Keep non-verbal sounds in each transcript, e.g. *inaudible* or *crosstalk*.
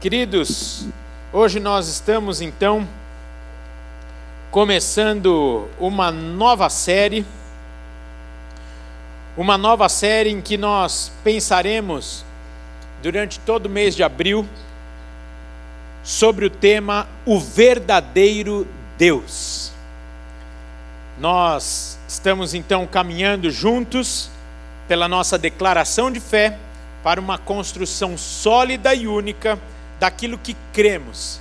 Queridos, hoje nós estamos então começando uma nova série, uma nova série em que nós pensaremos durante todo o mês de abril sobre o tema O Verdadeiro Deus. Nós estamos então caminhando juntos pela nossa declaração de fé para uma construção sólida e única daquilo que cremos,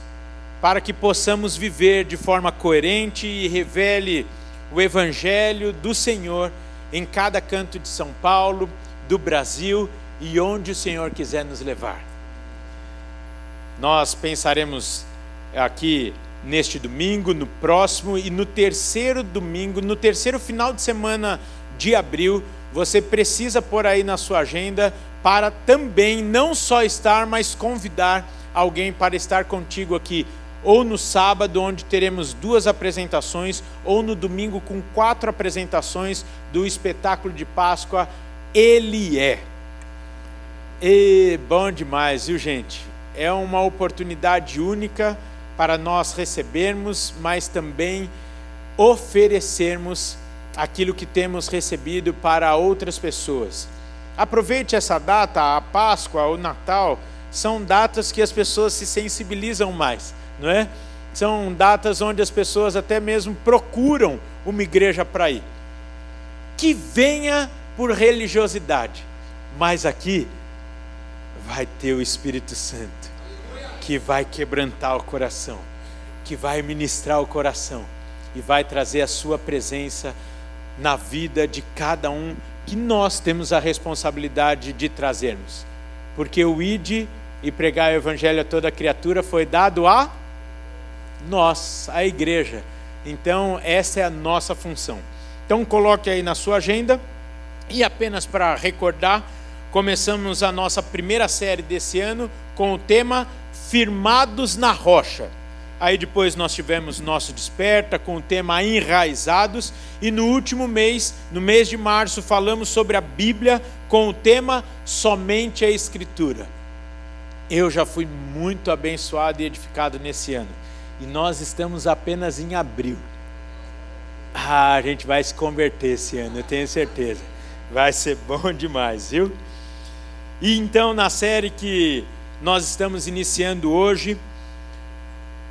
para que possamos viver de forma coerente e revele o Evangelho do Senhor em cada canto de São Paulo, do Brasil e onde o Senhor quiser nos levar. Nós pensaremos aqui neste domingo, no próximo e no terceiro domingo, no terceiro final de semana de abril, você precisa pôr aí na sua agenda para também não só estar, mas convidar alguém para estar contigo aqui, ou no sábado, onde teremos duas apresentações, ou no domingo, com quatro apresentações do espetáculo de Páscoa. Ele é. E bom demais, viu, gente? É uma oportunidade única para nós recebermos, mas também oferecermos aquilo que temos recebido para outras pessoas. Aproveite essa data, a Páscoa, o Natal são datas que as pessoas se sensibilizam mais, não é? São datas onde as pessoas até mesmo procuram uma igreja para ir. Que venha por religiosidade, mas aqui vai ter o Espírito Santo, que vai quebrantar o coração, que vai ministrar o coração e vai trazer a sua presença na vida de cada um que nós temos a responsabilidade de trazermos. Porque o ID e pregar o evangelho a toda criatura foi dado a nós, a igreja. Então, essa é a nossa função. Então, coloque aí na sua agenda. E apenas para recordar, começamos a nossa primeira série desse ano com o tema Firmados na Rocha. Aí depois nós tivemos nosso desperta com o tema enraizados e no último mês, no mês de março, falamos sobre a Bíblia com o tema somente a escritura. Eu já fui muito abençoado e edificado nesse ano. E nós estamos apenas em abril. Ah, a gente vai se converter esse ano, eu tenho certeza. Vai ser *laughs* bom demais, viu? E então, na série que nós estamos iniciando hoje,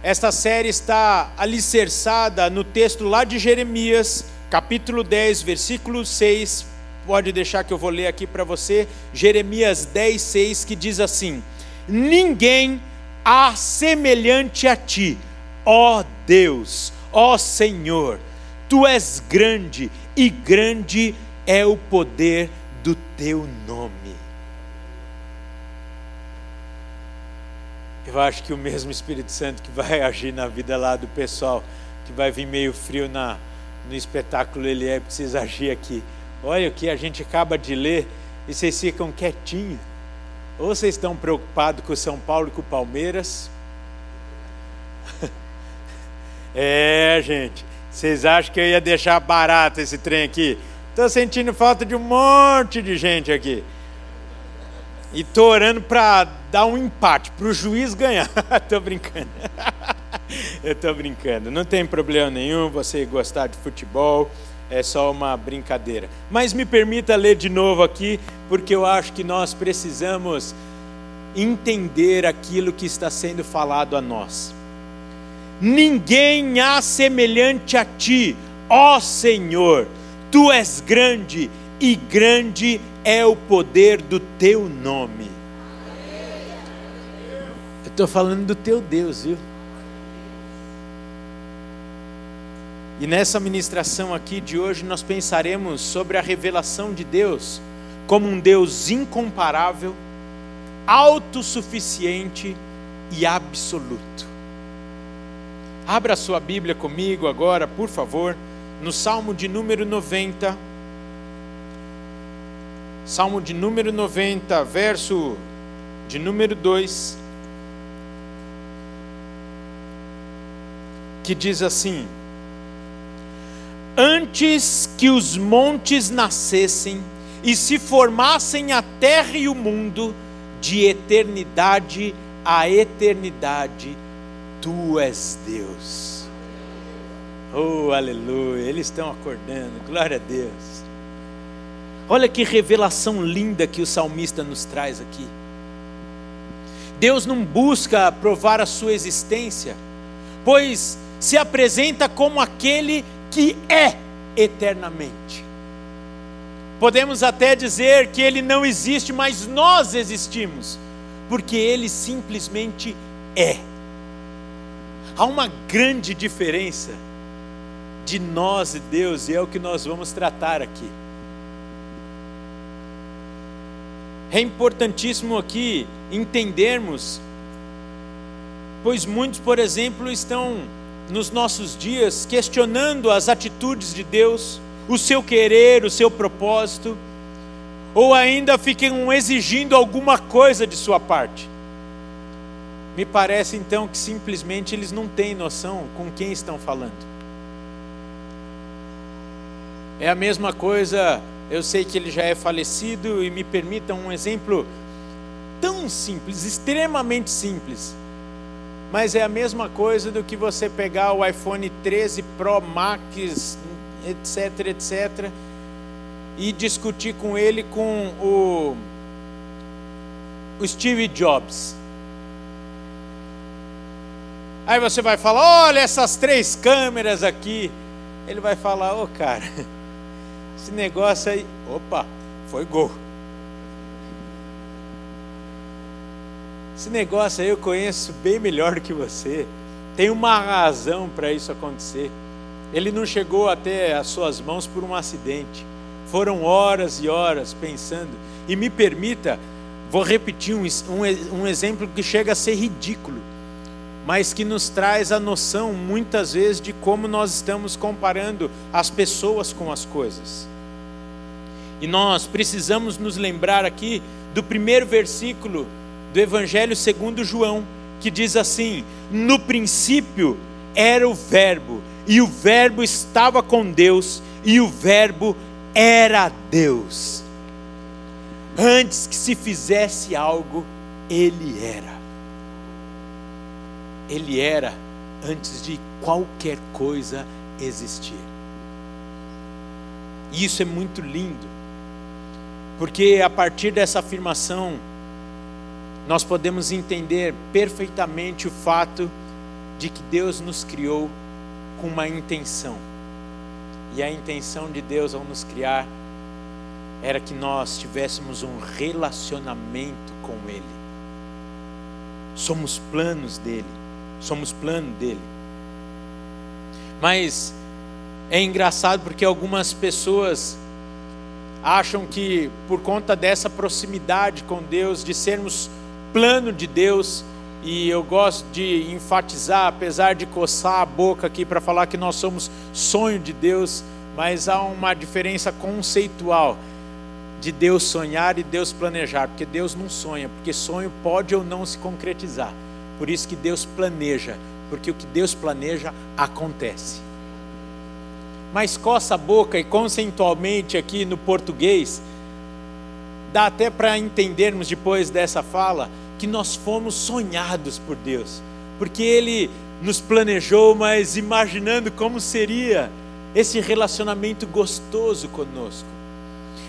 esta série está alicerçada no texto lá de Jeremias, capítulo 10, versículo 6. Pode deixar que eu vou ler aqui para você. Jeremias 10, 6, que diz assim: ninguém há semelhante a ti, ó Deus, ó Senhor. Tu és grande e grande é o poder do teu nome. Eu acho que o mesmo Espírito Santo que vai agir na vida lá do pessoal, que vai vir meio frio na, no espetáculo, ele é, precisa agir aqui. Olha o que a gente acaba de ler e vocês ficam quietinhos. Ou vocês estão preocupados com o São Paulo e com o Palmeiras? *laughs* é, gente. Vocês acham que eu ia deixar barato esse trem aqui? Estou sentindo falta de um monte de gente aqui. E estou orando para dar um empate, para o juiz ganhar. *laughs* Estou brincando. *laughs* eu estou brincando. Não tem problema nenhum você gostar de futebol é só uma brincadeira. Mas me permita ler de novo aqui, porque eu acho que nós precisamos entender aquilo que está sendo falado a nós. Ninguém há semelhante a ti, ó Senhor, tu és grande e grande é o poder do teu nome. Eu estou falando do teu Deus, viu? E nessa ministração aqui de hoje nós pensaremos sobre a revelação de Deus como um Deus incomparável, autossuficiente e absoluto. Abra sua Bíblia comigo agora, por favor, no Salmo de número 90. Salmo de número 90, verso de número 2. Que diz assim: antes que os montes nascessem e se formassem a terra e o mundo, de eternidade a eternidade, tu és Deus. Oh, aleluia, eles estão acordando, glória a Deus. Olha que revelação linda que o salmista nos traz aqui. Deus não busca provar a sua existência, pois se apresenta como aquele que é eternamente. Podemos até dizer que ele não existe, mas nós existimos, porque ele simplesmente é. Há uma grande diferença de nós e Deus, e é o que nós vamos tratar aqui. É importantíssimo aqui entendermos, pois muitos, por exemplo, estão nos nossos dias questionando as atitudes de Deus, o seu querer, o seu propósito, ou ainda ficam exigindo alguma coisa de sua parte. Me parece então que simplesmente eles não têm noção com quem estão falando. É a mesma coisa, eu sei que ele já é falecido e me permitam um exemplo tão simples, extremamente simples. Mas é a mesma coisa do que você pegar o iPhone 13 Pro Max, etc, etc, e discutir com ele com o, o Steve Jobs. Aí você vai falar: olha essas três câmeras aqui. Ele vai falar: ô oh, cara, *laughs* esse negócio aí. Opa, foi gol. Esse negócio aí eu conheço bem melhor do que você. Tem uma razão para isso acontecer. Ele não chegou até as suas mãos por um acidente. Foram horas e horas pensando. E me permita, vou repetir um, um, um exemplo que chega a ser ridículo, mas que nos traz a noção, muitas vezes, de como nós estamos comparando as pessoas com as coisas. E nós precisamos nos lembrar aqui do primeiro versículo do Evangelho segundo João, que diz assim: No princípio era o Verbo, e o Verbo estava com Deus, e o Verbo era Deus. Antes que se fizesse algo, Ele era. Ele era antes de qualquer coisa existir. E isso é muito lindo, porque a partir dessa afirmação, nós podemos entender perfeitamente o fato de que Deus nos criou com uma intenção. E a intenção de Deus ao nos criar era que nós tivéssemos um relacionamento com Ele. Somos planos dele, somos plano dele. Mas é engraçado porque algumas pessoas acham que por conta dessa proximidade com Deus, de sermos plano de Deus, e eu gosto de enfatizar, apesar de coçar a boca aqui para falar que nós somos sonho de Deus, mas há uma diferença conceitual de Deus sonhar e Deus planejar, porque Deus não sonha, porque sonho pode ou não se concretizar. Por isso que Deus planeja, porque o que Deus planeja acontece. Mas coça a boca e conceitualmente aqui no português, dá até para entendermos depois dessa fala que nós fomos sonhados por Deus, porque Ele nos planejou, mas imaginando como seria esse relacionamento gostoso conosco.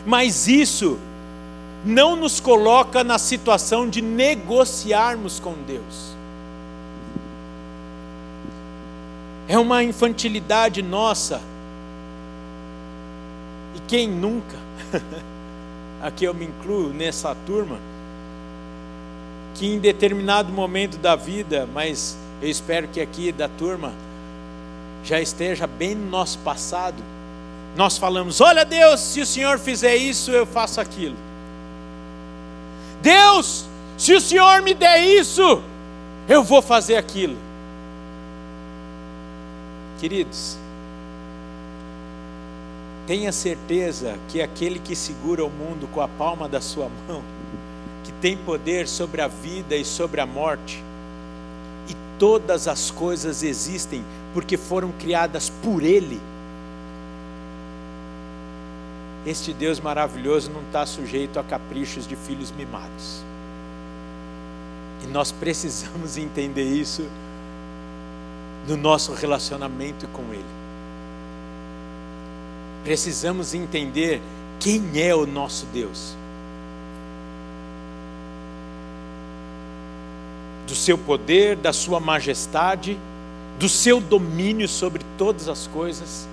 Mas isso não nos coloca na situação de negociarmos com Deus. É uma infantilidade nossa. E quem nunca, *laughs* aqui eu me incluo nessa turma, que em determinado momento da vida, mas eu espero que aqui da turma já esteja bem no nosso passado, nós falamos: Olha, Deus, se o Senhor fizer isso, eu faço aquilo. Deus, se o Senhor me der isso, eu vou fazer aquilo. Queridos, tenha certeza que aquele que segura o mundo com a palma da sua mão, que tem poder sobre a vida e sobre a morte. E todas as coisas existem porque foram criadas por Ele. Este Deus maravilhoso não está sujeito a caprichos de filhos mimados. E nós precisamos *laughs* entender isso no nosso relacionamento com Ele. Precisamos entender quem é o nosso Deus. Do seu poder, da sua majestade, do seu domínio sobre todas as coisas.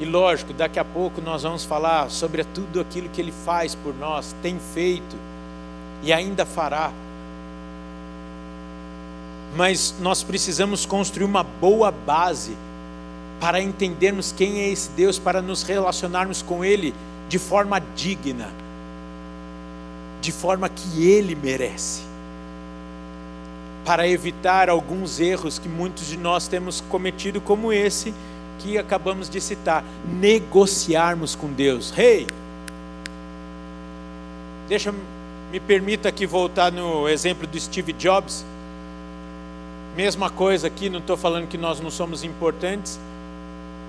E lógico, daqui a pouco nós vamos falar sobre tudo aquilo que Ele faz por nós, tem feito e ainda fará. Mas nós precisamos construir uma boa base para entendermos quem é esse Deus, para nos relacionarmos com Ele de forma digna, de forma que Ele merece, para evitar alguns erros que muitos de nós temos cometido, como esse que acabamos de citar, negociarmos com Deus. Rei, hey, deixa me permita aqui voltar no exemplo do Steve Jobs. Mesma coisa aqui, não estou falando que nós não somos importantes,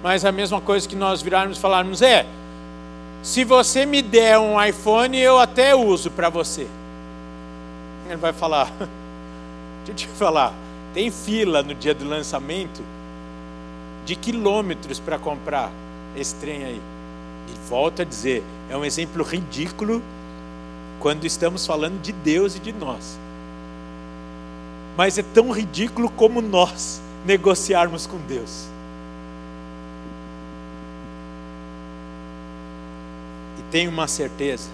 mas a mesma coisa que nós virarmos e falarmos é: se você me der um iPhone, eu até uso para você. Ele vai falar: *laughs* deixa eu te falar, tem fila no dia do lançamento de quilômetros para comprar esse trem aí. E volto a dizer, é um exemplo ridículo quando estamos falando de Deus e de nós. Mas é tão ridículo como nós negociarmos com Deus. E tenho uma certeza: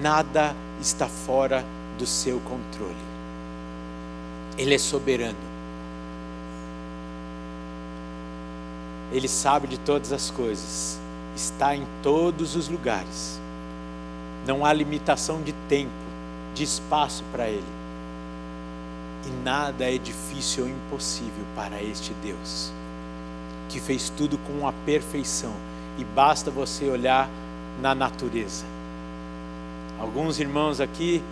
nada está fora do seu controle. Ele é soberano. Ele sabe de todas as coisas, está em todos os lugares. Não há limitação de tempo, de espaço para Ele. E nada é difícil ou impossível para este Deus, que fez tudo com a perfeição, e basta você olhar na natureza. Alguns irmãos aqui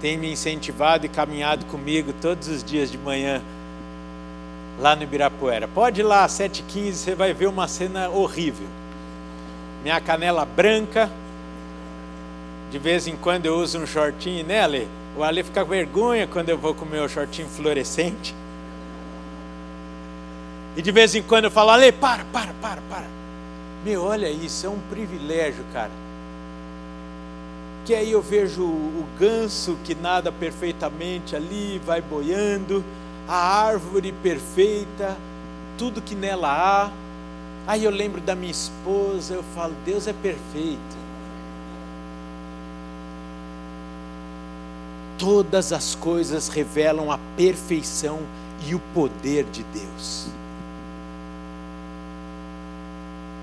têm me incentivado e caminhado comigo todos os dias de manhã lá no Ibirapuera. Pode ir lá às 7h15, você vai ver uma cena horrível. Minha canela branca. De vez em quando eu uso um shortinho, né, Ale? O Ale fica com vergonha quando eu vou com o meu shortinho fluorescente. E de vez em quando eu falo, Ale, para, para, para, para. Meu, olha isso, é um privilégio, cara. Que aí eu vejo o ganso que nada perfeitamente ali, vai boiando a árvore perfeita, tudo que nela há. Aí eu lembro da minha esposa, eu falo, Deus é perfeito. Todas as coisas revelam a perfeição e o poder de Deus.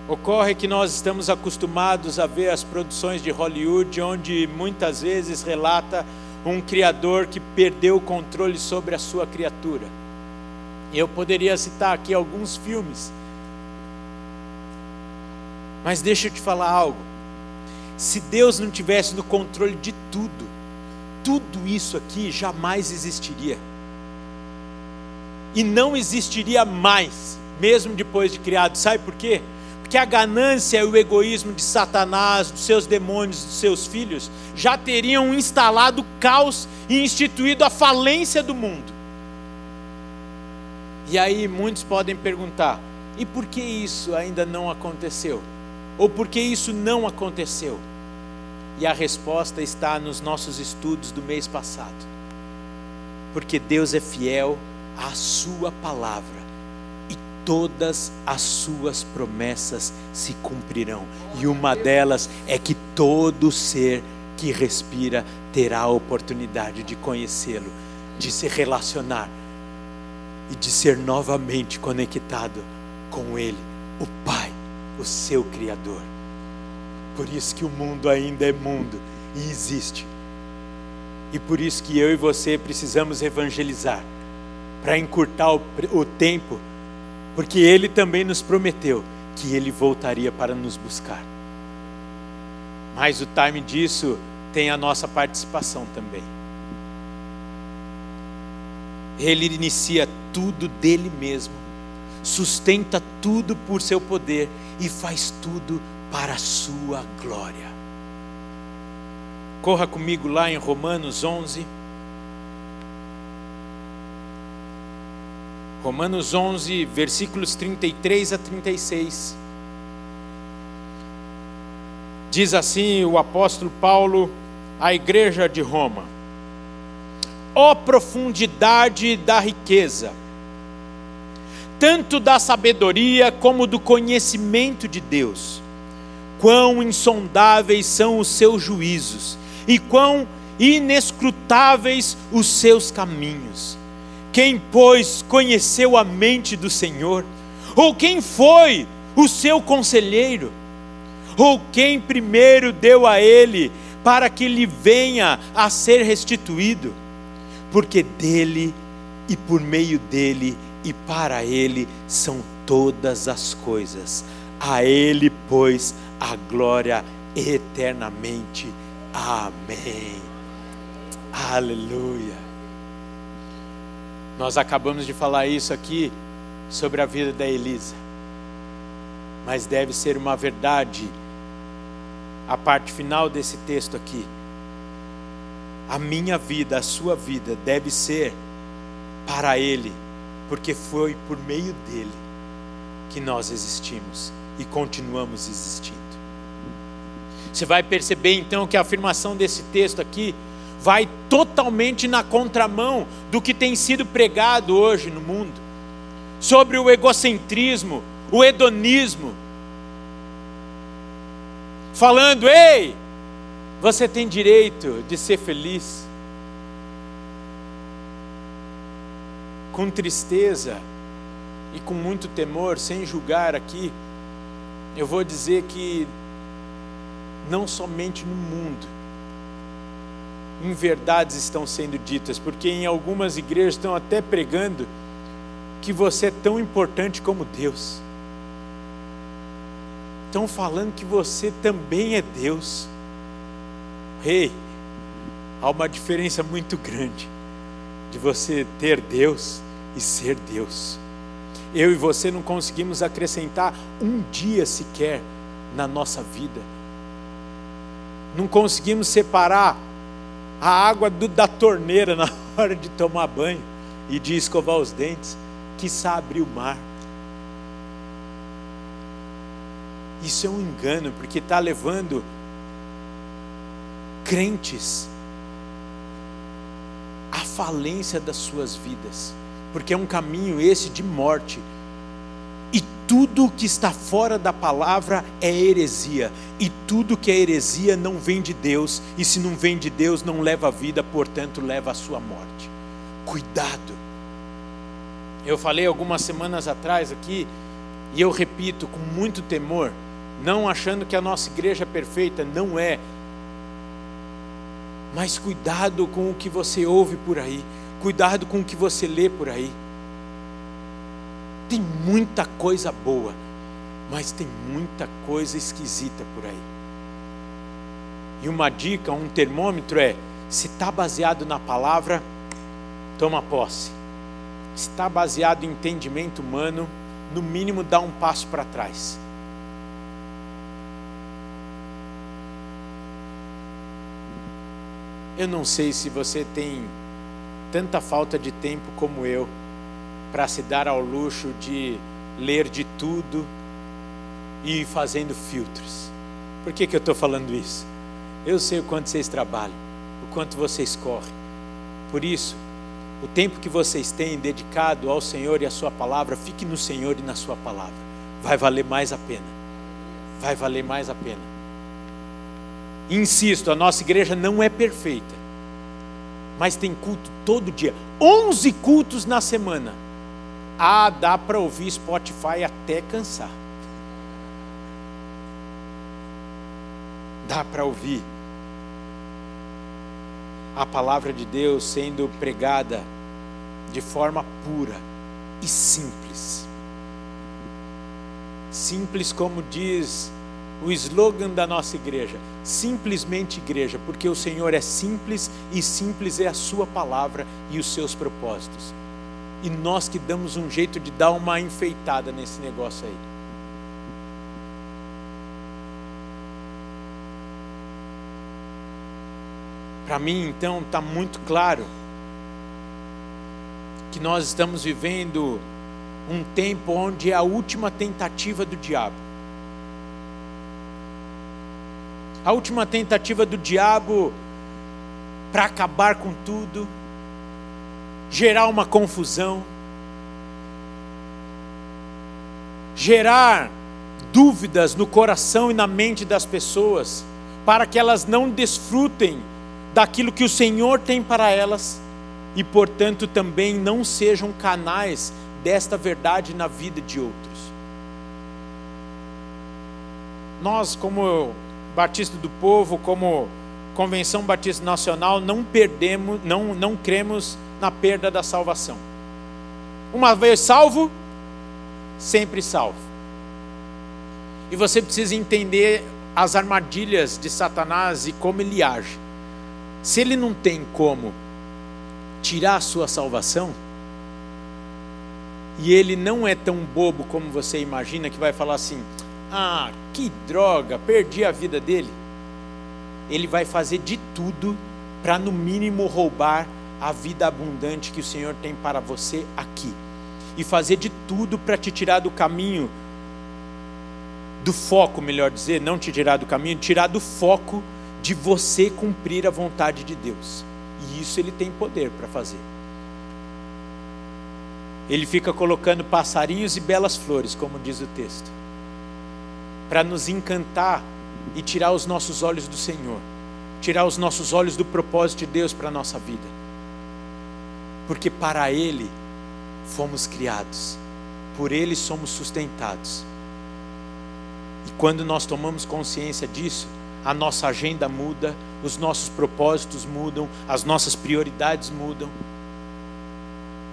Ocorre que nós estamos acostumados a ver as produções de Hollywood, onde muitas vezes relata um Criador que perdeu o controle sobre a sua criatura. Eu poderia citar aqui alguns filmes, mas deixa eu te falar algo. Se Deus não tivesse no controle de tudo, tudo isso aqui jamais existiria. E não existiria mais, mesmo depois de criado. Sabe por quê? que a ganância e o egoísmo de Satanás, dos seus demônios, dos seus filhos, já teriam instalado caos e instituído a falência do mundo. E aí muitos podem perguntar: e por que isso ainda não aconteceu? Ou por que isso não aconteceu? E a resposta está nos nossos estudos do mês passado. Porque Deus é fiel à Sua palavra todas as suas promessas se cumprirão. E uma delas é que todo ser que respira terá a oportunidade de conhecê-lo, de se relacionar e de ser novamente conectado com Ele, o Pai, o seu Criador. Por isso que o mundo ainda é mundo e existe. E por isso que eu e você precisamos evangelizar para encurtar o, o tempo porque ele também nos prometeu que ele voltaria para nos buscar. Mas o time disso tem a nossa participação também. Ele inicia tudo dele mesmo, sustenta tudo por seu poder e faz tudo para a sua glória. Corra comigo lá em Romanos 11. Romanos 11, versículos 33 a 36. Diz assim o apóstolo Paulo à igreja de Roma: Ó oh, profundidade da riqueza, tanto da sabedoria como do conhecimento de Deus, quão insondáveis são os seus juízos e quão inescrutáveis os seus caminhos. Quem, pois, conheceu a mente do Senhor? Ou quem foi o seu conselheiro? Ou quem primeiro deu a ele para que lhe venha a ser restituído? Porque dele e por meio dele e para ele são todas as coisas. A ele, pois, a glória eternamente. Amém. Aleluia. Nós acabamos de falar isso aqui sobre a vida da Elisa. Mas deve ser uma verdade a parte final desse texto aqui. A minha vida, a sua vida deve ser para ele, porque foi por meio dele que nós existimos e continuamos existindo. Você vai perceber então que a afirmação desse texto aqui vai totalmente na contramão do que tem sido pregado hoje no mundo sobre o egocentrismo, o hedonismo. Falando, ei, você tem direito de ser feliz. Com tristeza e com muito temor, sem julgar aqui, eu vou dizer que não somente no mundo, em verdades estão sendo ditas, porque em algumas igrejas estão até pregando que você é tão importante como Deus. Estão falando que você também é Deus. Rei, hey, há uma diferença muito grande de você ter Deus e ser Deus. Eu e você não conseguimos acrescentar um dia sequer na nossa vida não conseguimos separar a água do, da torneira *laughs* na hora de tomar banho e de escovar os dentes, que abrir o mar. Isso é um engano, porque está levando crentes à falência das suas vidas, porque é um caminho esse de morte tudo que está fora da palavra é heresia, e tudo que é heresia não vem de Deus, e se não vem de Deus, não leva a vida, portanto, leva a sua morte. Cuidado. Eu falei algumas semanas atrás aqui, e eu repito com muito temor, não achando que a nossa igreja é perfeita, não é. Mas cuidado com o que você ouve por aí, cuidado com o que você lê por aí. Tem muita coisa boa, mas tem muita coisa esquisita por aí. E uma dica, um termômetro é: se está baseado na palavra, toma posse. Se está baseado em entendimento humano, no mínimo dá um passo para trás. Eu não sei se você tem tanta falta de tempo como eu para se dar ao luxo de ler de tudo e ir fazendo filtros. Por que, que eu estou falando isso? Eu sei o quanto vocês trabalham, o quanto vocês correm. Por isso, o tempo que vocês têm dedicado ao Senhor e à Sua palavra, fique no Senhor e na Sua palavra. Vai valer mais a pena. Vai valer mais a pena. Insisto, a nossa igreja não é perfeita, mas tem culto todo dia 11 cultos na semana. Ah, dá para ouvir Spotify até cansar. Dá para ouvir a palavra de Deus sendo pregada de forma pura e simples. Simples, como diz o slogan da nossa igreja: simplesmente igreja, porque o Senhor é simples e simples é a Sua palavra e os seus propósitos e nós que damos um jeito de dar uma enfeitada nesse negócio aí. Para mim, então, está muito claro que nós estamos vivendo um tempo onde é a última tentativa do diabo. A última tentativa do diabo para acabar com tudo, gerar uma confusão, gerar dúvidas no coração e na mente das pessoas, para que elas não desfrutem daquilo que o Senhor tem para elas e, portanto, também não sejam canais desta verdade na vida de outros. Nós, como Batista do Povo, como Convenção Batista Nacional, não perdemos, não, não cremos na perda da salvação. Uma vez salvo, sempre salvo. E você precisa entender as armadilhas de Satanás e como ele age. Se ele não tem como tirar a sua salvação, e ele não é tão bobo como você imagina, que vai falar assim: ah, que droga, perdi a vida dele. Ele vai fazer de tudo para, no mínimo, roubar a vida abundante que o Senhor tem para você aqui. E fazer de tudo para te tirar do caminho, do foco, melhor dizer, não te tirar do caminho, tirar do foco de você cumprir a vontade de Deus. E isso ele tem poder para fazer. Ele fica colocando passarinhos e belas flores, como diz o texto para nos encantar e tirar os nossos olhos do Senhor, tirar os nossos olhos do propósito de Deus para a nossa vida. Porque para Ele fomos criados, por Ele somos sustentados. E quando nós tomamos consciência disso, a nossa agenda muda, os nossos propósitos mudam, as nossas prioridades mudam.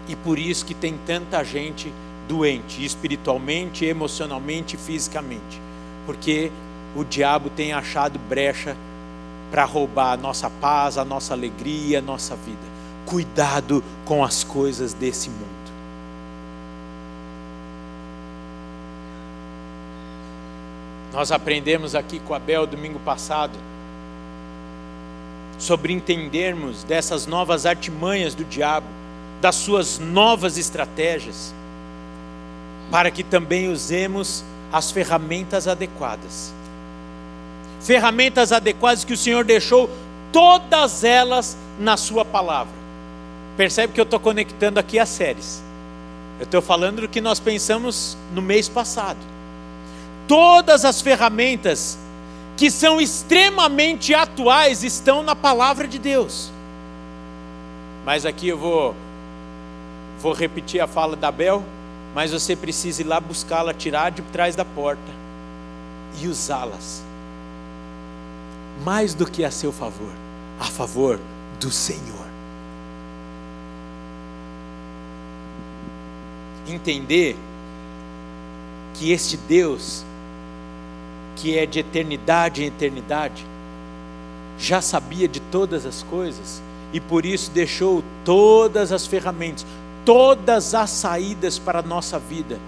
E por isso que tem tanta gente doente, espiritualmente, emocionalmente e fisicamente porque o diabo tem achado brecha para roubar a nossa paz, a nossa alegria, a nossa vida. Cuidado com as coisas desse mundo. Nós aprendemos aqui com Abel domingo passado sobre entendermos dessas novas artimanhas do diabo, das suas novas estratégias, para que também usemos as ferramentas adequadas. Ferramentas adequadas que o Senhor deixou, todas elas na Sua palavra. Percebe que eu estou conectando aqui as séries. Eu estou falando do que nós pensamos no mês passado. Todas as ferramentas que são extremamente atuais estão na palavra de Deus. Mas aqui eu vou vou repetir a fala da Bel mas você precisa ir lá buscá-la, tirar de trás da porta e usá-las. Mais do que a seu favor, a favor do Senhor. Entender que este Deus, que é de eternidade em eternidade, já sabia de todas as coisas e por isso deixou todas as ferramentas, todas as saídas para a nossa vida,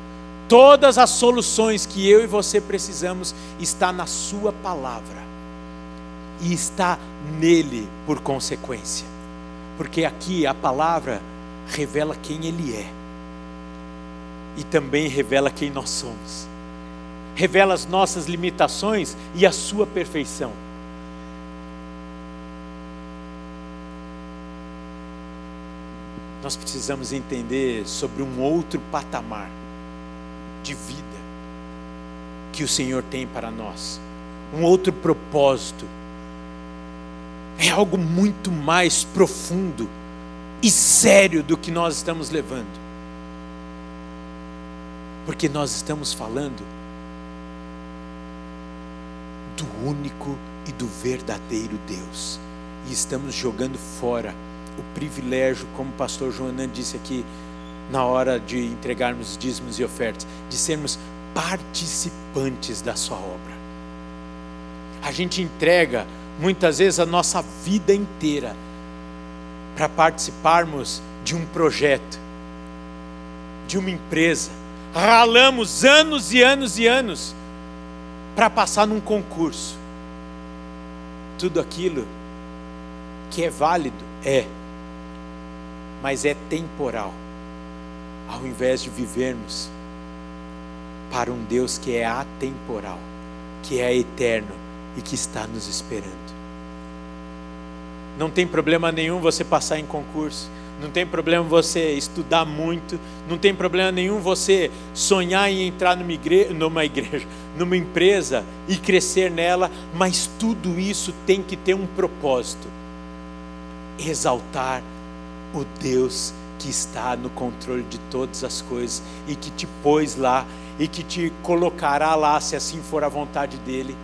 todas as soluções que eu e você precisamos está na sua palavra. E está nele por consequência. Porque aqui a palavra revela quem ele é. E também revela quem nós somos. Revela as nossas limitações e a sua perfeição. nós precisamos entender sobre um outro patamar de vida que o Senhor tem para nós, um outro propósito. É algo muito mais profundo e sério do que nós estamos levando. Porque nós estamos falando do único e do verdadeiro Deus. E estamos jogando fora o privilégio, como o pastor Joanan disse aqui, na hora de entregarmos dízimos e ofertas, de sermos participantes da sua obra. A gente entrega muitas vezes a nossa vida inteira para participarmos de um projeto, de uma empresa. Ralamos anos e anos e anos para passar num concurso. Tudo aquilo que é válido? É. Mas é temporal. Ao invés de vivermos para um Deus que é atemporal, que é eterno e que está nos esperando. Não tem problema nenhum você passar em concurso, não tem problema você estudar muito, não tem problema nenhum você sonhar em entrar numa igreja, numa, igreja, numa empresa e crescer nela, mas tudo isso tem que ter um propósito: exaltar o Deus que está no controle de todas as coisas e que te pôs lá e que te colocará lá, se assim for a vontade dEle.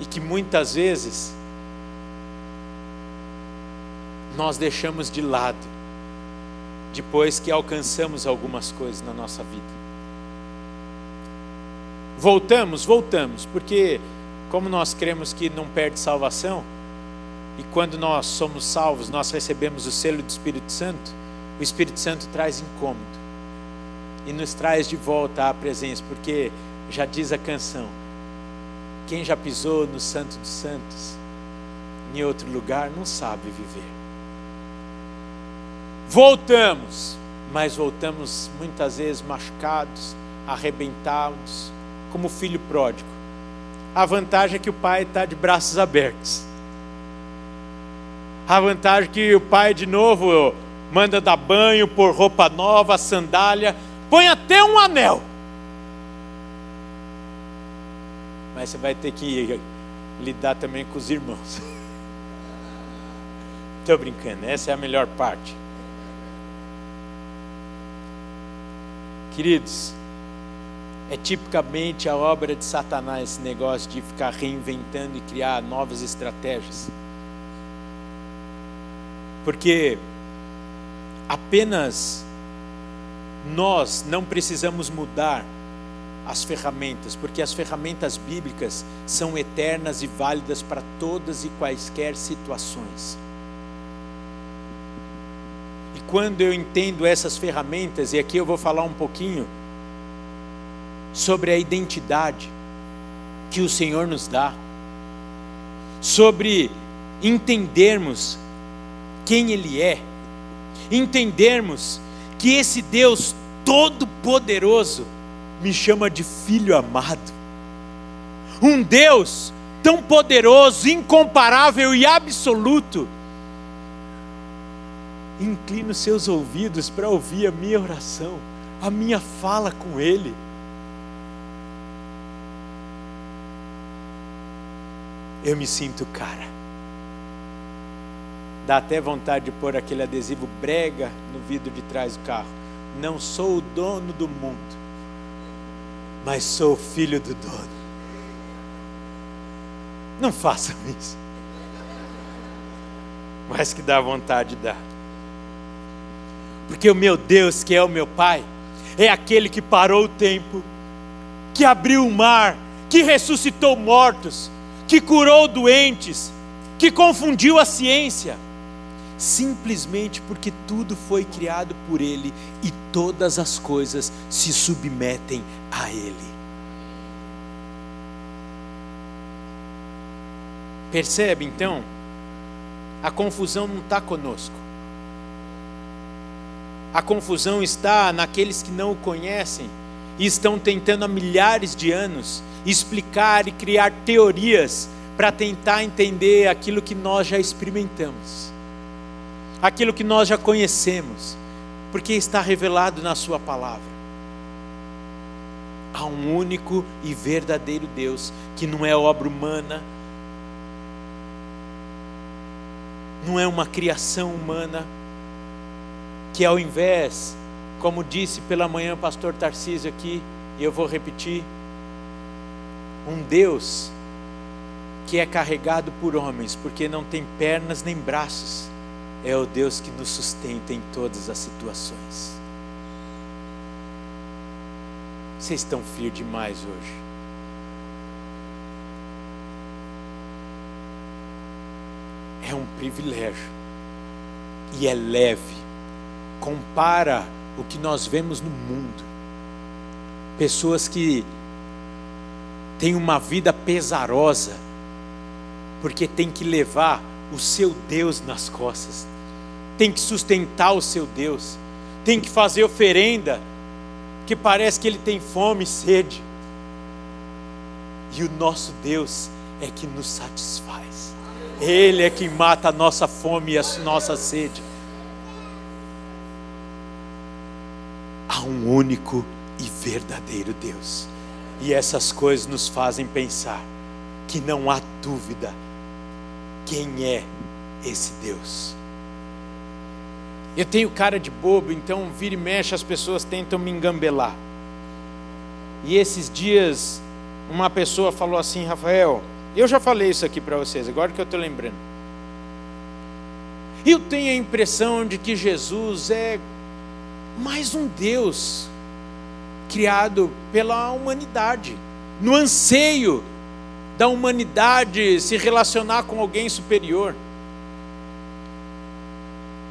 E que muitas vezes nós deixamos de lado, depois que alcançamos algumas coisas na nossa vida. Voltamos, voltamos, porque como nós cremos que não perde salvação, e quando nós somos salvos, nós recebemos o selo do Espírito Santo, o Espírito Santo traz incômodo e nos traz de volta à presença, porque já diz a canção: quem já pisou no Santo dos Santos, em outro lugar, não sabe viver. Voltamos, mas voltamos muitas vezes machucados, arrebentados, como filho pródigo. A vantagem é que o pai está de braços abertos. A vantagem é que o pai, de novo, manda dar banho, pôr roupa nova, sandália, põe até um anel. Mas você vai ter que lidar também com os irmãos. *laughs* Estou brincando, essa é a melhor parte. Queridos, é tipicamente a obra de Satanás esse negócio de ficar reinventando e criar novas estratégias. Porque apenas nós não precisamos mudar as ferramentas, porque as ferramentas bíblicas são eternas e válidas para todas e quaisquer situações. Quando eu entendo essas ferramentas, e aqui eu vou falar um pouquinho sobre a identidade que o Senhor nos dá, sobre entendermos quem Ele é, entendermos que esse Deus todo-poderoso me chama de filho amado. Um Deus tão poderoso, incomparável e absoluto. Inclina os seus ouvidos para ouvir a minha oração, a minha fala com Ele. Eu me sinto cara. Dá até vontade de pôr aquele adesivo brega no vidro de trás do carro. Não sou o dono do mundo, mas sou filho do dono. Não façam isso. Mas que dá vontade de dar. Porque o meu Deus, que é o meu Pai, é aquele que parou o tempo, que abriu o mar, que ressuscitou mortos, que curou doentes, que confundiu a ciência simplesmente porque tudo foi criado por Ele e todas as coisas se submetem a Ele. Percebe então? A confusão não está conosco. A confusão está naqueles que não o conhecem e estão tentando há milhares de anos explicar e criar teorias para tentar entender aquilo que nós já experimentamos aquilo que nós já conhecemos, porque está revelado na Sua palavra. Há um único e verdadeiro Deus, que não é obra humana, não é uma criação humana, que ao invés, como disse pela manhã o pastor Tarcísio aqui, e eu vou repetir, um Deus que é carregado por homens, porque não tem pernas nem braços, é o Deus que nos sustenta em todas as situações. Vocês estão frios demais hoje. É um privilégio e é leve. Compara o que nós vemos no mundo. Pessoas que têm uma vida pesarosa porque tem que levar o seu Deus nas costas, tem que sustentar o seu Deus, tem que fazer oferenda, que parece que ele tem fome e sede. E o nosso Deus é que nos satisfaz. Ele é quem mata a nossa fome e a nossa sede. Há um único e verdadeiro Deus. E essas coisas nos fazem pensar que não há dúvida quem é esse Deus. Eu tenho cara de bobo, então vira e mexe as pessoas tentam me engambelar. E esses dias uma pessoa falou assim, Rafael, eu já falei isso aqui para vocês, agora que eu estou lembrando. Eu tenho a impressão de que Jesus é mais um Deus criado pela humanidade, no anseio da humanidade se relacionar com alguém superior.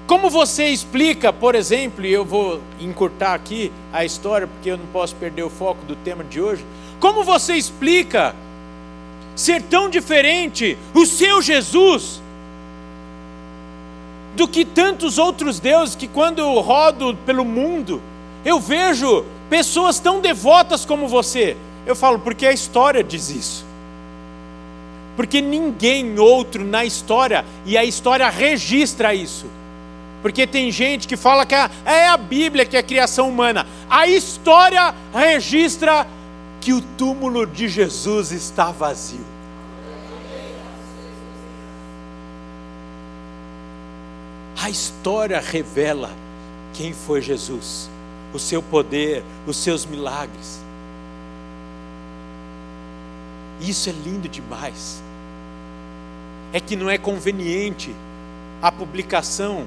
Como você explica, por exemplo, e eu vou encurtar aqui a história, porque eu não posso perder o foco do tema de hoje. Como você explica ser tão diferente o seu Jesus do que tantos outros deuses que, quando eu rodo pelo mundo, eu vejo pessoas tão devotas como você? Eu falo, porque a história diz isso porque ninguém outro na história, e a história registra isso. Porque tem gente que fala que é a Bíblia que é a criação humana. A história registra que o túmulo de Jesus está vazio. A história revela quem foi Jesus, o seu poder, os seus milagres. Isso é lindo demais. É que não é conveniente a publicação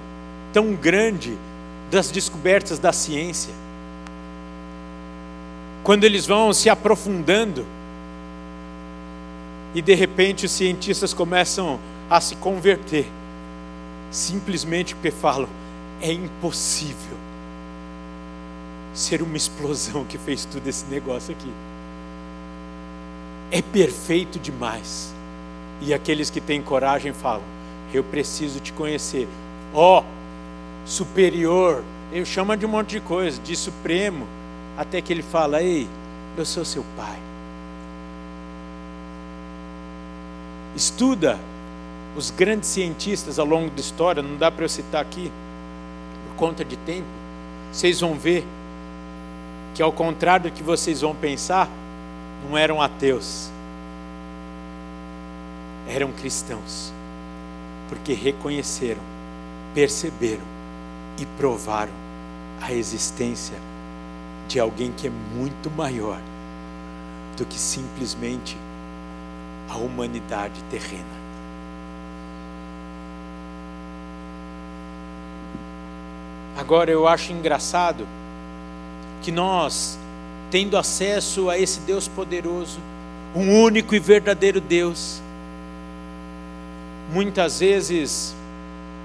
tão grande das descobertas da ciência. Quando eles vão se aprofundando, e de repente os cientistas começam a se converter, simplesmente porque falam: é impossível ser uma explosão que fez tudo esse negócio aqui é perfeito demais. E aqueles que têm coragem falam: Eu preciso te conhecer. Ó, oh, superior, ele chama de um monte de coisa, de supremo, até que ele fala: Ei, eu sou seu pai. Estuda os grandes cientistas ao longo da história, não dá para eu citar aqui, por conta de tempo. Vocês vão ver que, ao contrário do que vocês vão pensar, não eram ateus, eram cristãos, porque reconheceram, perceberam e provaram a existência de alguém que é muito maior do que simplesmente a humanidade terrena. Agora eu acho engraçado que nós tendo acesso a esse Deus poderoso, um único e verdadeiro Deus. Muitas vezes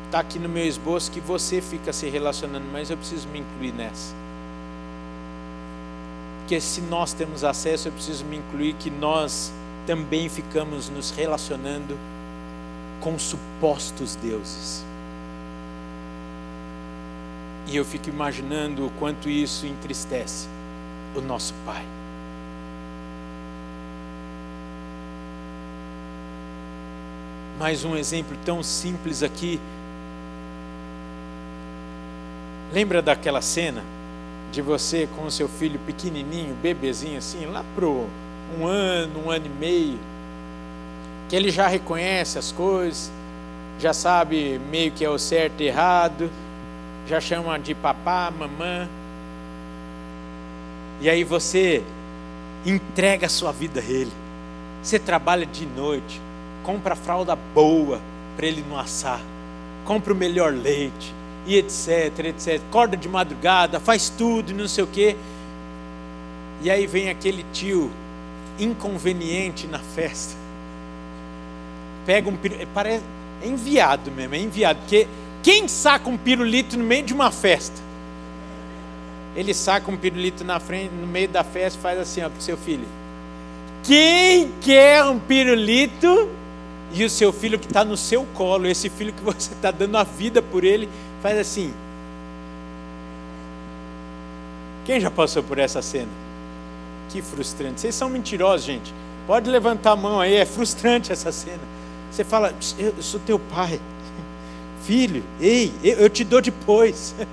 está aqui no meu esboço que você fica se relacionando, mas eu preciso me incluir nessa. Porque se nós temos acesso, eu preciso me incluir que nós também ficamos nos relacionando com supostos deuses. E eu fico imaginando o quanto isso entristece o nosso Pai. Mais um exemplo tão simples aqui. Lembra daquela cena de você com o seu filho pequenininho, bebezinho assim, lá pro um ano, um ano e meio, que ele já reconhece as coisas, já sabe meio que é o certo e errado, já chama de papá, mamã. E aí você entrega a sua vida a Ele. Você trabalha de noite, compra fralda boa para ele não assar, compra o melhor leite, e etc, etc. Acorda de madrugada, faz tudo não sei o quê. E aí vem aquele tio inconveniente na festa. Pega um parece é enviado mesmo, é enviado, porque quem saca um pirulito no meio de uma festa? ele saca um pirulito na frente, no meio da festa, faz assim, ó, pro seu filho. Quem quer um pirulito E o seu filho que está no seu colo, esse filho que você está dando a vida por ele, faz assim. Quem já passou por essa cena? Que frustrante. Vocês são mentirosos, gente. Pode levantar a mão aí, é frustrante essa cena. Você fala, eu sou teu pai. Filho, ei, eu te dou depois. *laughs*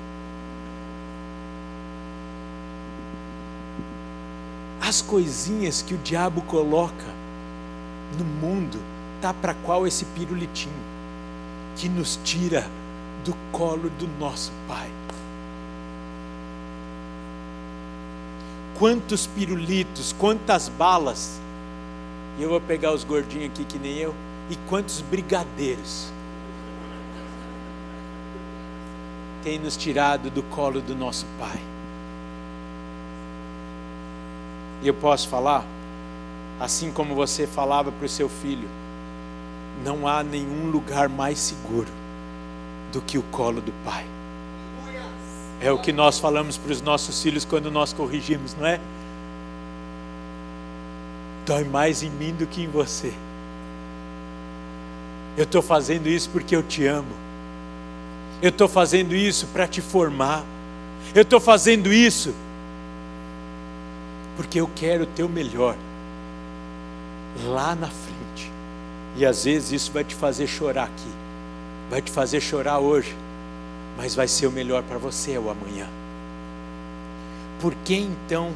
As coisinhas que o diabo coloca no mundo tá para qual esse pirulitinho que nos tira do colo do nosso Pai. Quantos pirulitos, quantas balas. E eu vou pegar os gordinhos aqui que nem eu. E quantos brigadeiros tem nos tirado do colo do nosso Pai. E eu posso falar, assim como você falava para o seu filho, não há nenhum lugar mais seguro do que o colo do Pai. É o que nós falamos para os nossos filhos quando nós corrigimos, não é? Dói mais em mim do que em você. Eu estou fazendo isso porque eu te amo. Eu estou fazendo isso para te formar. Eu estou fazendo isso porque eu quero o teu melhor lá na frente. E às vezes isso vai te fazer chorar aqui, vai te fazer chorar hoje, mas vai ser o melhor para você o amanhã. Por que então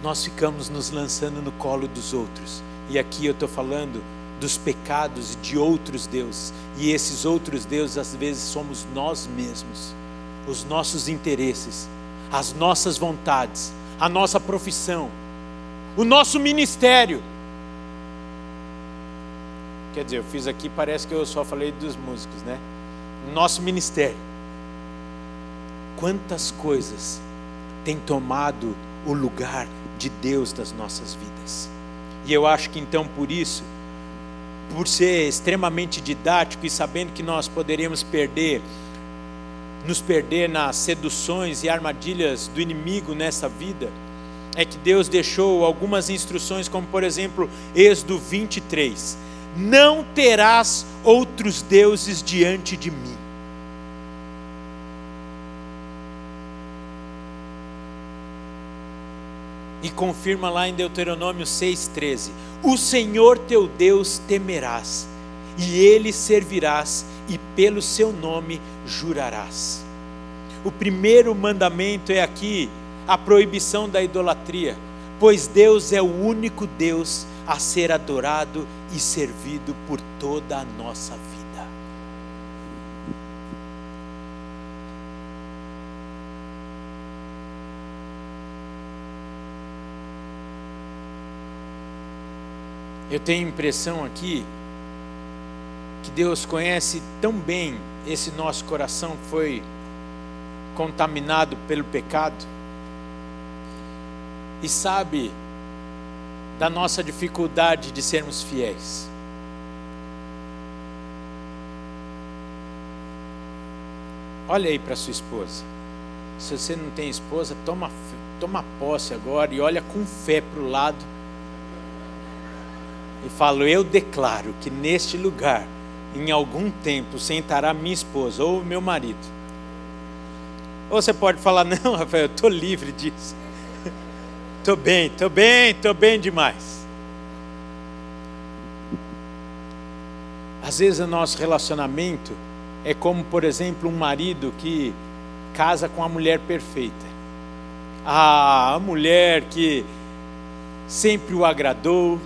nós ficamos nos lançando no colo dos outros? E aqui eu estou falando dos pecados de outros deuses, e esses outros deuses às vezes somos nós mesmos, os nossos interesses, as nossas vontades, a nossa profissão, o nosso ministério Quer dizer, eu fiz aqui, parece que eu só falei dos músicos, né? Nosso ministério. Quantas coisas tem tomado o lugar de Deus das nossas vidas. E eu acho que então por isso, por ser extremamente didático e sabendo que nós poderíamos perder, nos perder nas seduções e armadilhas do inimigo nessa vida, é que Deus deixou algumas instruções, como por exemplo, Êxodo 23 não terás outros deuses diante de mim. E confirma lá em Deuteronômio 6,13: O Senhor teu Deus temerás, e ele servirás, e pelo seu nome jurarás. O primeiro mandamento é aqui a proibição da idolatria, pois Deus é o único Deus a ser adorado e servido por toda a nossa vida. Eu tenho a impressão aqui que Deus conhece tão bem esse nosso coração que foi contaminado pelo pecado e sabe da nossa dificuldade de sermos fiéis. Olha aí para sua esposa. Se você não tem esposa, toma, toma posse agora e olha com fé para o lado. E falo: Eu declaro que neste lugar, em algum tempo, sentará minha esposa ou meu marido. Ou você pode falar: *laughs* Não, Rafael, eu estou livre disso. *laughs* Estou bem, estou bem, estou bem demais. Às vezes o nosso relacionamento é como, por exemplo, um marido que casa com a mulher perfeita. Ah, a mulher que sempre o agradou,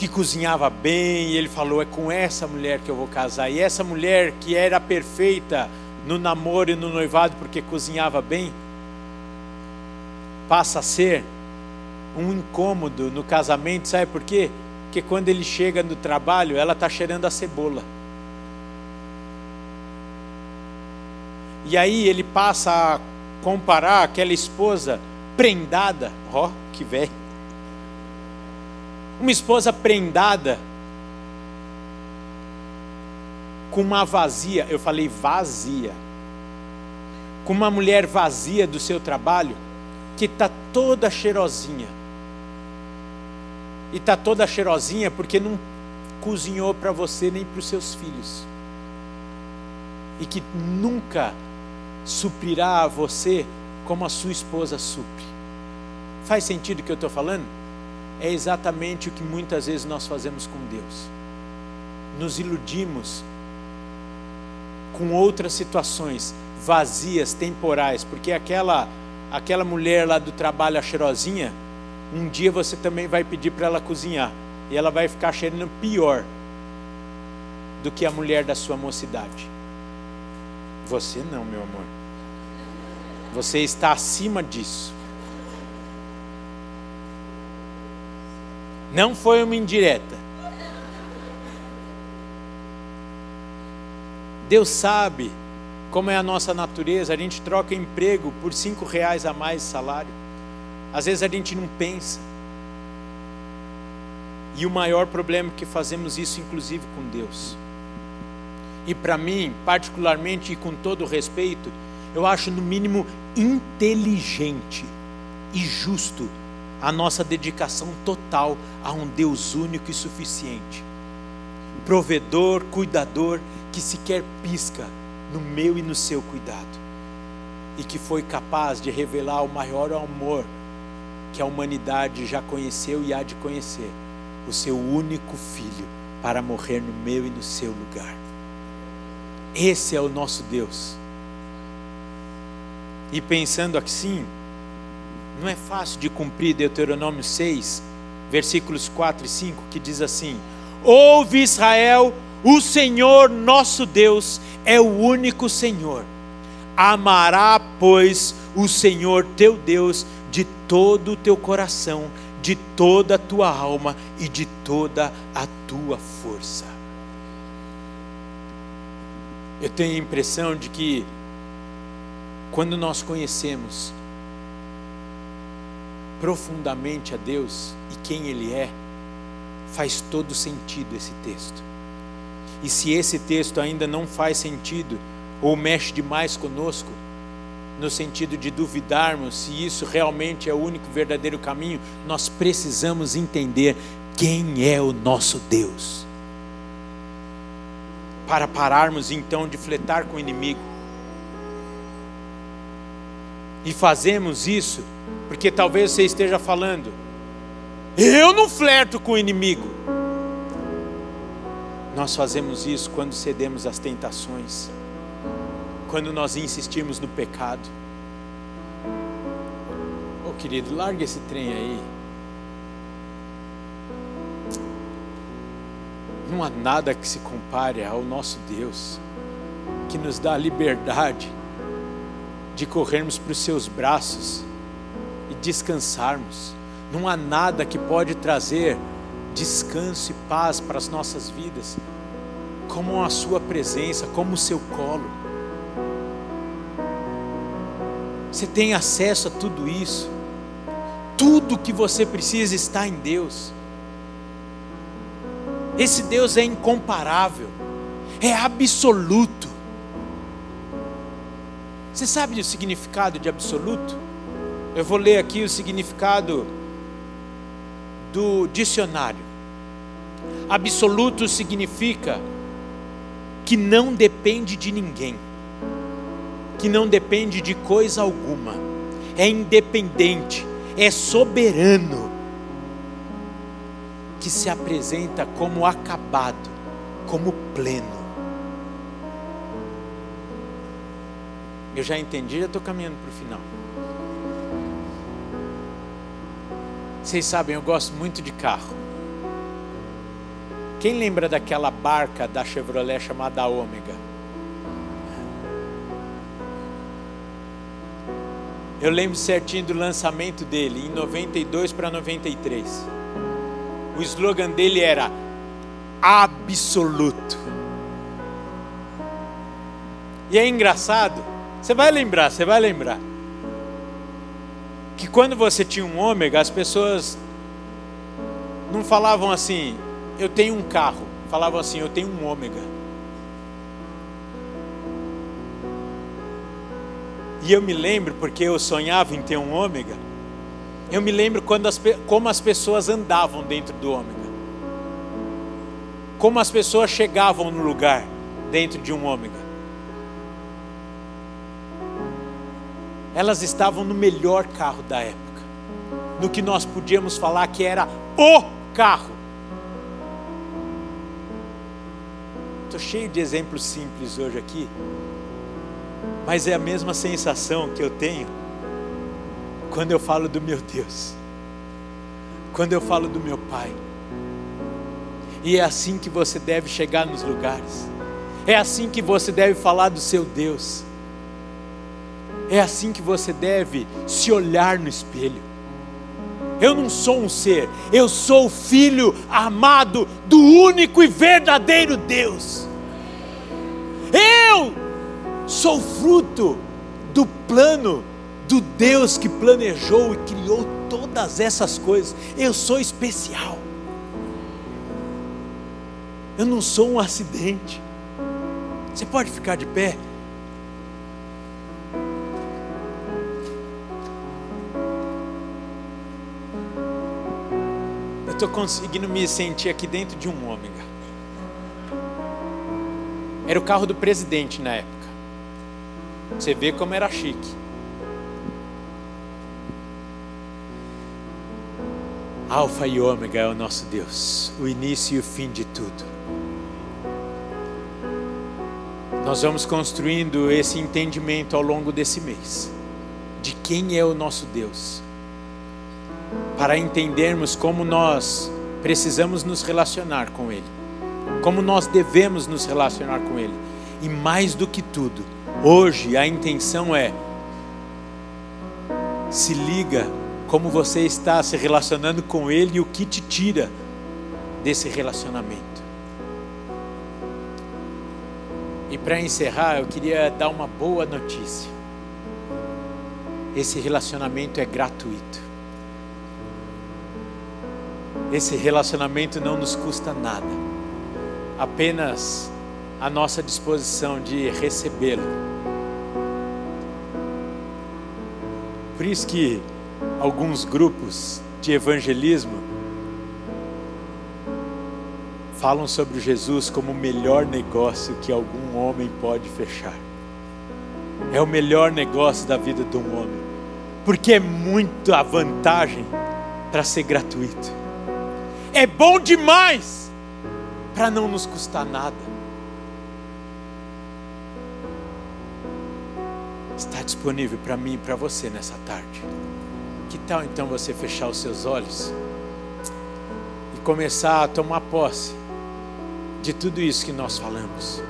que cozinhava bem, e ele falou: é com essa mulher que eu vou casar. E essa mulher que era perfeita no namoro e no noivado porque cozinhava bem, passa a ser um incômodo no casamento, sabe por quê? Porque quando ele chega no trabalho, ela está cheirando a cebola. E aí ele passa a comparar aquela esposa prendada, ó, oh, que velho. Uma esposa prendada com uma vazia, eu falei vazia, com uma mulher vazia do seu trabalho que está toda cheirosinha. e está toda cheirosinha porque não cozinhou para você nem para os seus filhos. E que nunca suprirá a você como a sua esposa supre. Faz sentido o que eu estou falando? É exatamente o que muitas vezes nós fazemos com Deus. Nos iludimos com outras situações vazias, temporais, porque aquela aquela mulher lá do trabalho a cheirosinha, um dia você também vai pedir para ela cozinhar e ela vai ficar cheirando pior do que a mulher da sua mocidade. Você não, meu amor. Você está acima disso. Não foi uma indireta. Deus sabe como é a nossa natureza. A gente troca emprego por cinco reais a mais de salário. Às vezes a gente não pensa. E o maior problema é que fazemos isso, inclusive com Deus. E para mim, particularmente e com todo respeito, eu acho no mínimo inteligente e justo a nossa dedicação total a um Deus único e suficiente. Provedor, cuidador, que sequer pisca no meu e no seu cuidado. E que foi capaz de revelar o maior amor que a humanidade já conheceu e há de conhecer o seu único filho para morrer no meu e no seu lugar. Esse é o nosso Deus. E pensando assim, não é fácil de cumprir Deuteronômio 6, versículos 4 e 5, que diz assim: Ouve Israel, o Senhor nosso Deus é o único Senhor. Amará, pois, o Senhor teu Deus de todo o teu coração, de toda a tua alma e de toda a tua força. Eu tenho a impressão de que, quando nós conhecemos profundamente a Deus e quem Ele é, faz todo sentido esse texto. E se esse texto ainda não faz sentido, ou mexe demais conosco, no sentido de duvidarmos se isso realmente é o único verdadeiro caminho, nós precisamos entender quem é o nosso Deus. Para pararmos então de fletar com o inimigo. E fazemos isso porque talvez você esteja falando, eu não flerto com o inimigo. Nós fazemos isso quando cedemos às tentações quando nós insistimos no pecado. Oh, querido, larga esse trem aí. Não há nada que se compare ao nosso Deus, que nos dá a liberdade de corrermos para os seus braços descansarmos. Não há nada que pode trazer descanso e paz para as nossas vidas, como a Sua presença, como o seu colo. Você tem acesso a tudo isso. Tudo que você precisa está em Deus. Esse Deus é incomparável, é absoluto. Você sabe o significado de absoluto? Eu vou ler aqui o significado do dicionário. Absoluto significa que não depende de ninguém que não depende de coisa alguma, é independente, é soberano, que se apresenta como acabado, como pleno. Eu já entendi, já estou caminhando para o final. Vocês sabem, eu gosto muito de carro. Quem lembra daquela barca da Chevrolet chamada Ômega? Eu lembro certinho do lançamento dele, em 92 para 93. O slogan dele era absoluto. E é engraçado, você vai lembrar, você vai lembrar. Que quando você tinha um ômega, as pessoas não falavam assim, eu tenho um carro. Falavam assim, eu tenho um ômega. E eu me lembro, porque eu sonhava em ter um ômega, Eu me lembro quando as, como as pessoas andavam dentro do ômega. Como as pessoas chegavam no lugar dentro de um ômega. Elas estavam no melhor carro da época. No que nós podíamos falar que era o carro. Estou cheio de exemplos simples hoje aqui, mas é a mesma sensação que eu tenho quando eu falo do meu Deus, quando eu falo do meu Pai. E é assim que você deve chegar nos lugares, é assim que você deve falar do seu Deus, é assim que você deve se olhar no espelho. Eu não sou um ser, eu sou o filho amado do único e verdadeiro Deus. Eu sou fruto do plano do Deus que planejou e criou todas essas coisas. Eu sou especial. Eu não sou um acidente. Você pode ficar de pé? Estou conseguindo me sentir aqui dentro de um ômega. Era o carro do presidente na época. Você vê como era chique. Alfa e ômega é o nosso Deus, o início e o fim de tudo. Nós vamos construindo esse entendimento ao longo desse mês de quem é o nosso Deus para entendermos como nós precisamos nos relacionar com Ele, como nós devemos nos relacionar com Ele. E mais do que tudo, hoje a intenção é: se liga como você está se relacionando com Ele e o que te tira desse relacionamento. E para encerrar, eu queria dar uma boa notícia. Esse relacionamento é gratuito. Esse relacionamento não nos custa nada, apenas a nossa disposição de recebê-lo. Por isso que alguns grupos de evangelismo falam sobre Jesus como o melhor negócio que algum homem pode fechar. É o melhor negócio da vida de um homem, porque é muito a vantagem para ser gratuito é bom demais para não nos custar nada. Está disponível para mim e para você nessa tarde. Que tal então você fechar os seus olhos e começar a tomar posse de tudo isso que nós falamos?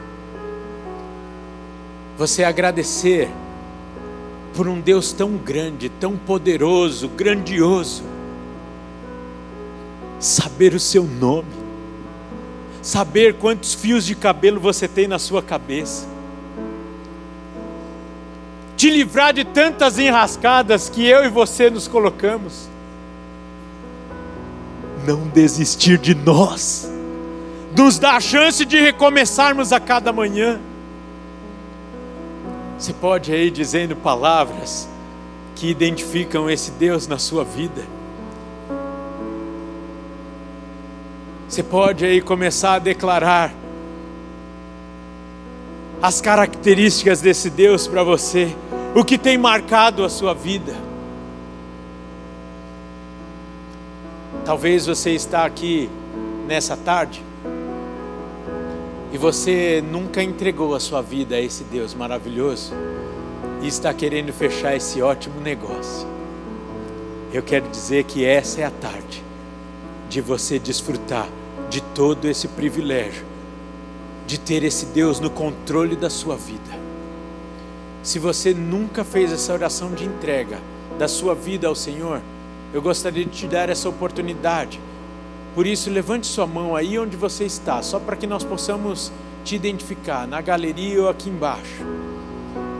Você agradecer por um Deus tão grande, tão poderoso, grandioso saber o seu nome, saber quantos fios de cabelo você tem na sua cabeça, te livrar de tantas enrascadas que eu e você nos colocamos, não desistir de nós, nos dar a chance de recomeçarmos a cada manhã. Você pode aí dizendo palavras que identificam esse Deus na sua vida Você pode aí começar a declarar as características desse Deus para você, o que tem marcado a sua vida. Talvez você está aqui nessa tarde e você nunca entregou a sua vida a esse Deus maravilhoso e está querendo fechar esse ótimo negócio. Eu quero dizer que essa é a tarde de você desfrutar de todo esse privilégio de ter esse Deus no controle da sua vida. Se você nunca fez essa oração de entrega da sua vida ao Senhor, eu gostaria de te dar essa oportunidade. Por isso, levante sua mão aí onde você está, só para que nós possamos te identificar, na galeria ou aqui embaixo.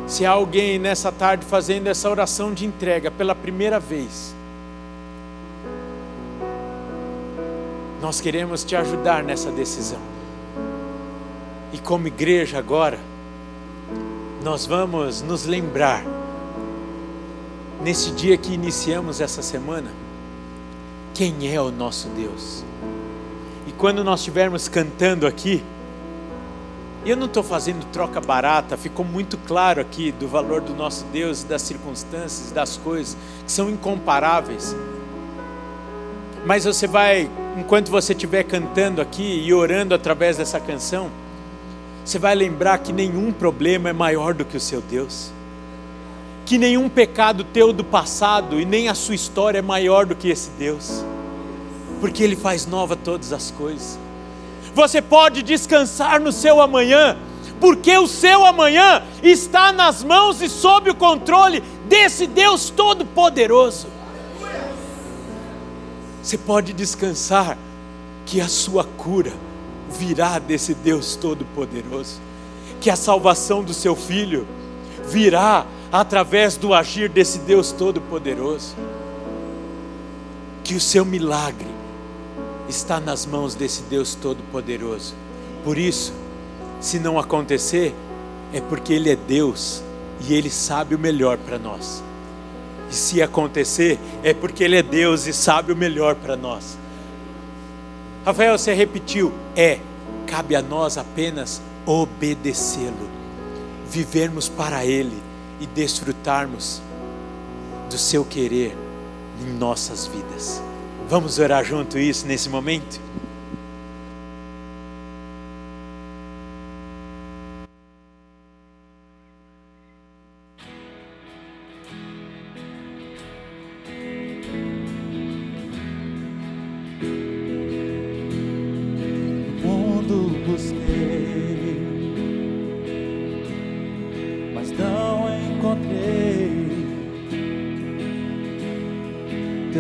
Se há alguém nessa tarde fazendo essa oração de entrega pela primeira vez, Nós queremos te ajudar nessa decisão. E como igreja agora, nós vamos nos lembrar nesse dia que iniciamos essa semana, quem é o nosso Deus. E quando nós estivermos cantando aqui, eu não estou fazendo troca barata, ficou muito claro aqui do valor do nosso Deus, das circunstâncias, das coisas que são incomparáveis. Mas você vai, enquanto você estiver cantando aqui e orando através dessa canção, você vai lembrar que nenhum problema é maior do que o seu Deus, que nenhum pecado teu do passado e nem a sua história é maior do que esse Deus, porque Ele faz nova todas as coisas. Você pode descansar no seu amanhã, porque o seu amanhã está nas mãos e sob o controle desse Deus Todo-Poderoso. Você pode descansar que a sua cura virá desse Deus Todo-Poderoso, que a salvação do seu filho virá através do agir desse Deus Todo-Poderoso, que o seu milagre está nas mãos desse Deus Todo-Poderoso. Por isso, se não acontecer, é porque Ele é Deus e Ele sabe o melhor para nós. E se acontecer, é porque Ele é Deus e sabe o melhor para nós. Rafael, você repetiu, é, cabe a nós apenas obedecê-lo, vivermos para Ele e desfrutarmos do seu querer em nossas vidas. Vamos orar junto isso nesse momento?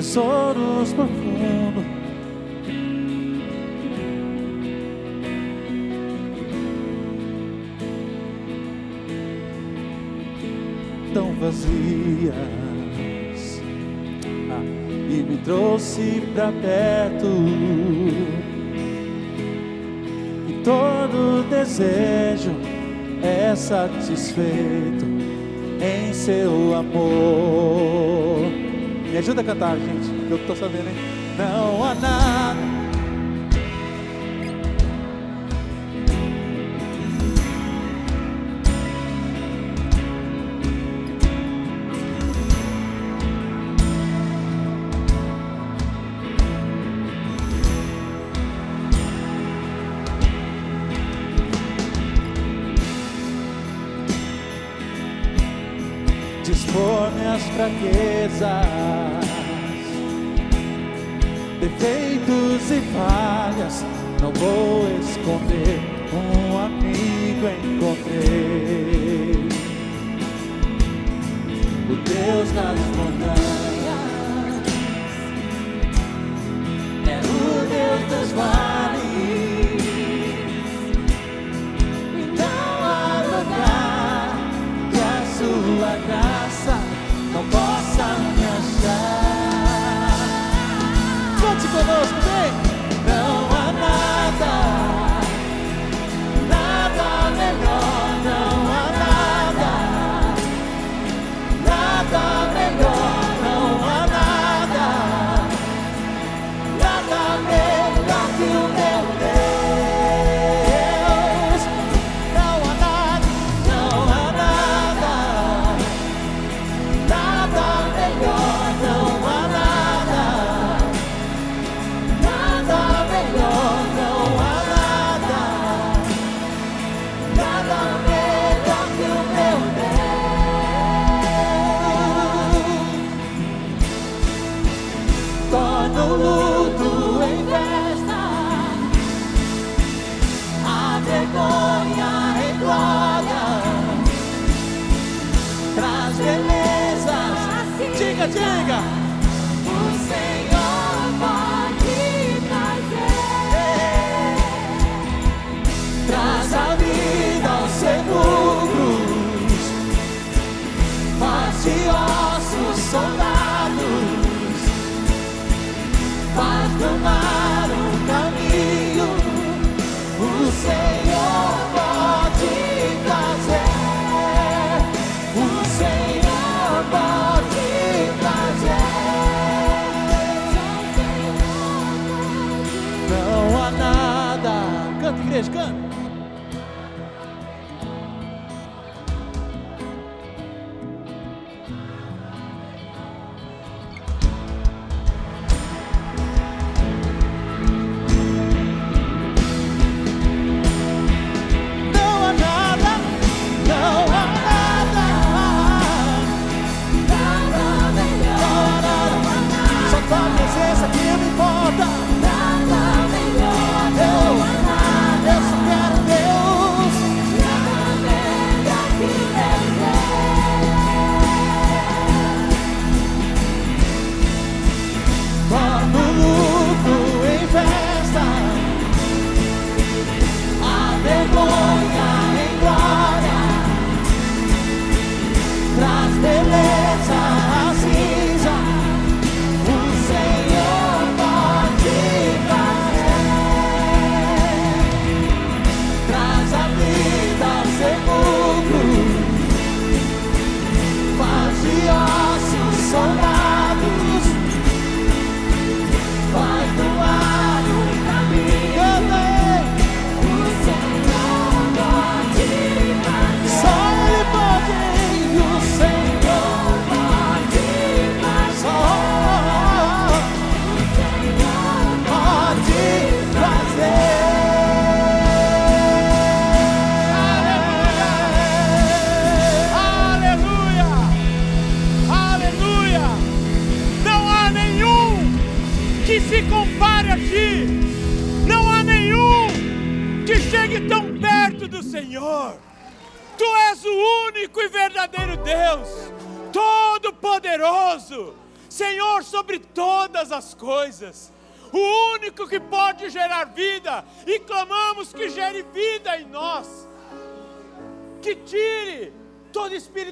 Tesouros profundos. Tão vazias ah, e me trouxe pra perto. E todo desejo é satisfeito em seu amor. Me ajuda a cantar, gente, que eu tô sabendo, hein? Não há nada.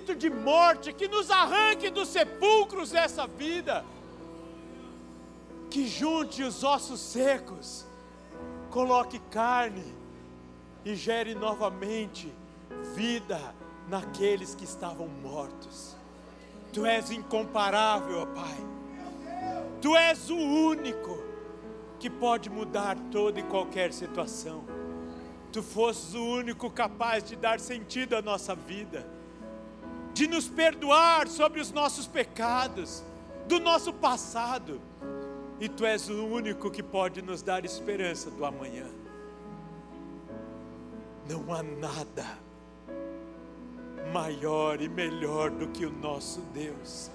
Espírito de morte, que nos arranque dos sepulcros dessa vida. Que junte os ossos secos, coloque carne e gere novamente vida naqueles que estavam mortos. Tu és incomparável, ó Pai. Tu és o único que pode mudar toda e qualquer situação. Tu fosses o único capaz de dar sentido à nossa vida, de nos perdoar sobre os nossos pecados, do nosso passado. E tu és o único que pode nos dar esperança do amanhã. Não há nada maior e melhor do que o nosso Deus.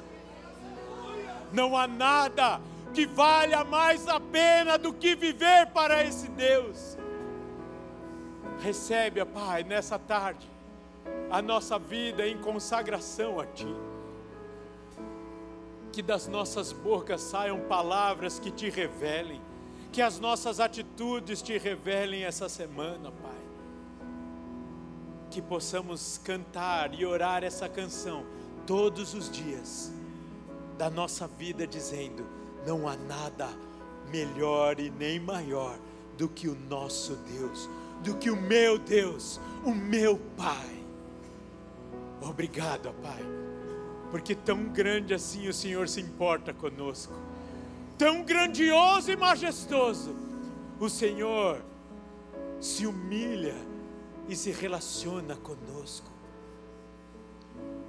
Não há nada que valha mais a pena do que viver para esse Deus. Recebe, Pai, nessa tarde, a nossa vida em consagração a Ti. Que das nossas bocas saiam palavras que te revelem, que as nossas atitudes te revelem essa semana, Pai. Que possamos cantar e orar essa canção todos os dias da nossa vida, dizendo: não há nada melhor e nem maior do que o nosso Deus, do que o meu Deus, o meu Pai. Obrigado, Pai, porque tão grande assim o Senhor se importa conosco, tão grandioso e majestoso, o Senhor se humilha e se relaciona conosco.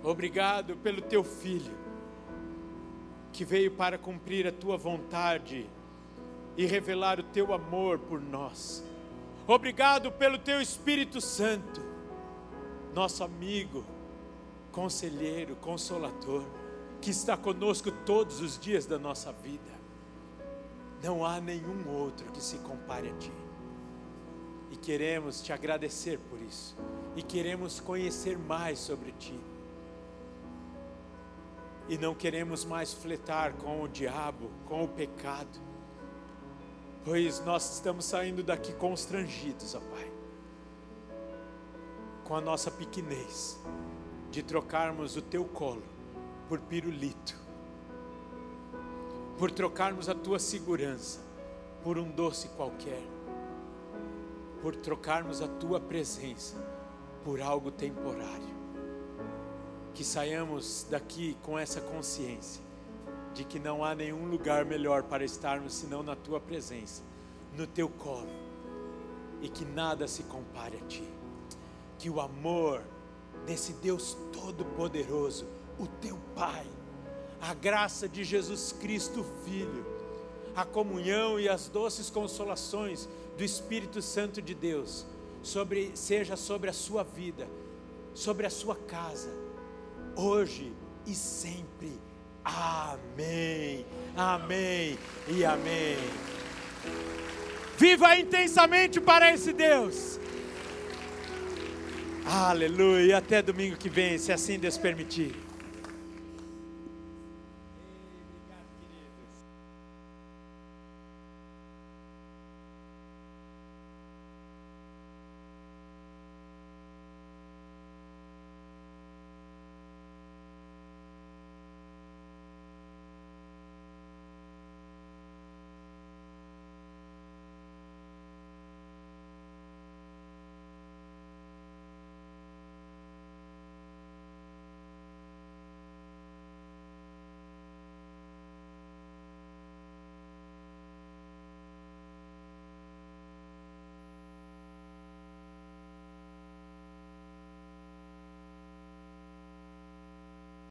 Obrigado pelo teu filho que veio para cumprir a tua vontade e revelar o teu amor por nós. Obrigado pelo teu Espírito Santo, nosso amigo, conselheiro, consolador, que está conosco todos os dias da nossa vida. Não há nenhum outro que se compare a ti. E queremos te agradecer por isso. E queremos conhecer mais sobre ti e não queremos mais fletar com o diabo, com o pecado, pois nós estamos saindo daqui constrangidos, ó Pai, com a nossa pequenez, de trocarmos o teu colo por pirulito, por trocarmos a tua segurança por um doce qualquer, por trocarmos a tua presença por algo temporário que saiamos daqui com essa consciência de que não há nenhum lugar melhor para estarmos senão na tua presença, no teu colo, e que nada se compare a ti. Que o amor desse Deus Todo-Poderoso, o teu Pai, a graça de Jesus Cristo, Filho, a comunhão e as doces consolações do Espírito Santo de Deus, sobre, seja sobre a sua vida, sobre a sua casa, hoje e sempre. Amém, amém e amém. Viva intensamente para esse Deus. Aleluia. Até domingo que vem, se assim Deus permitir.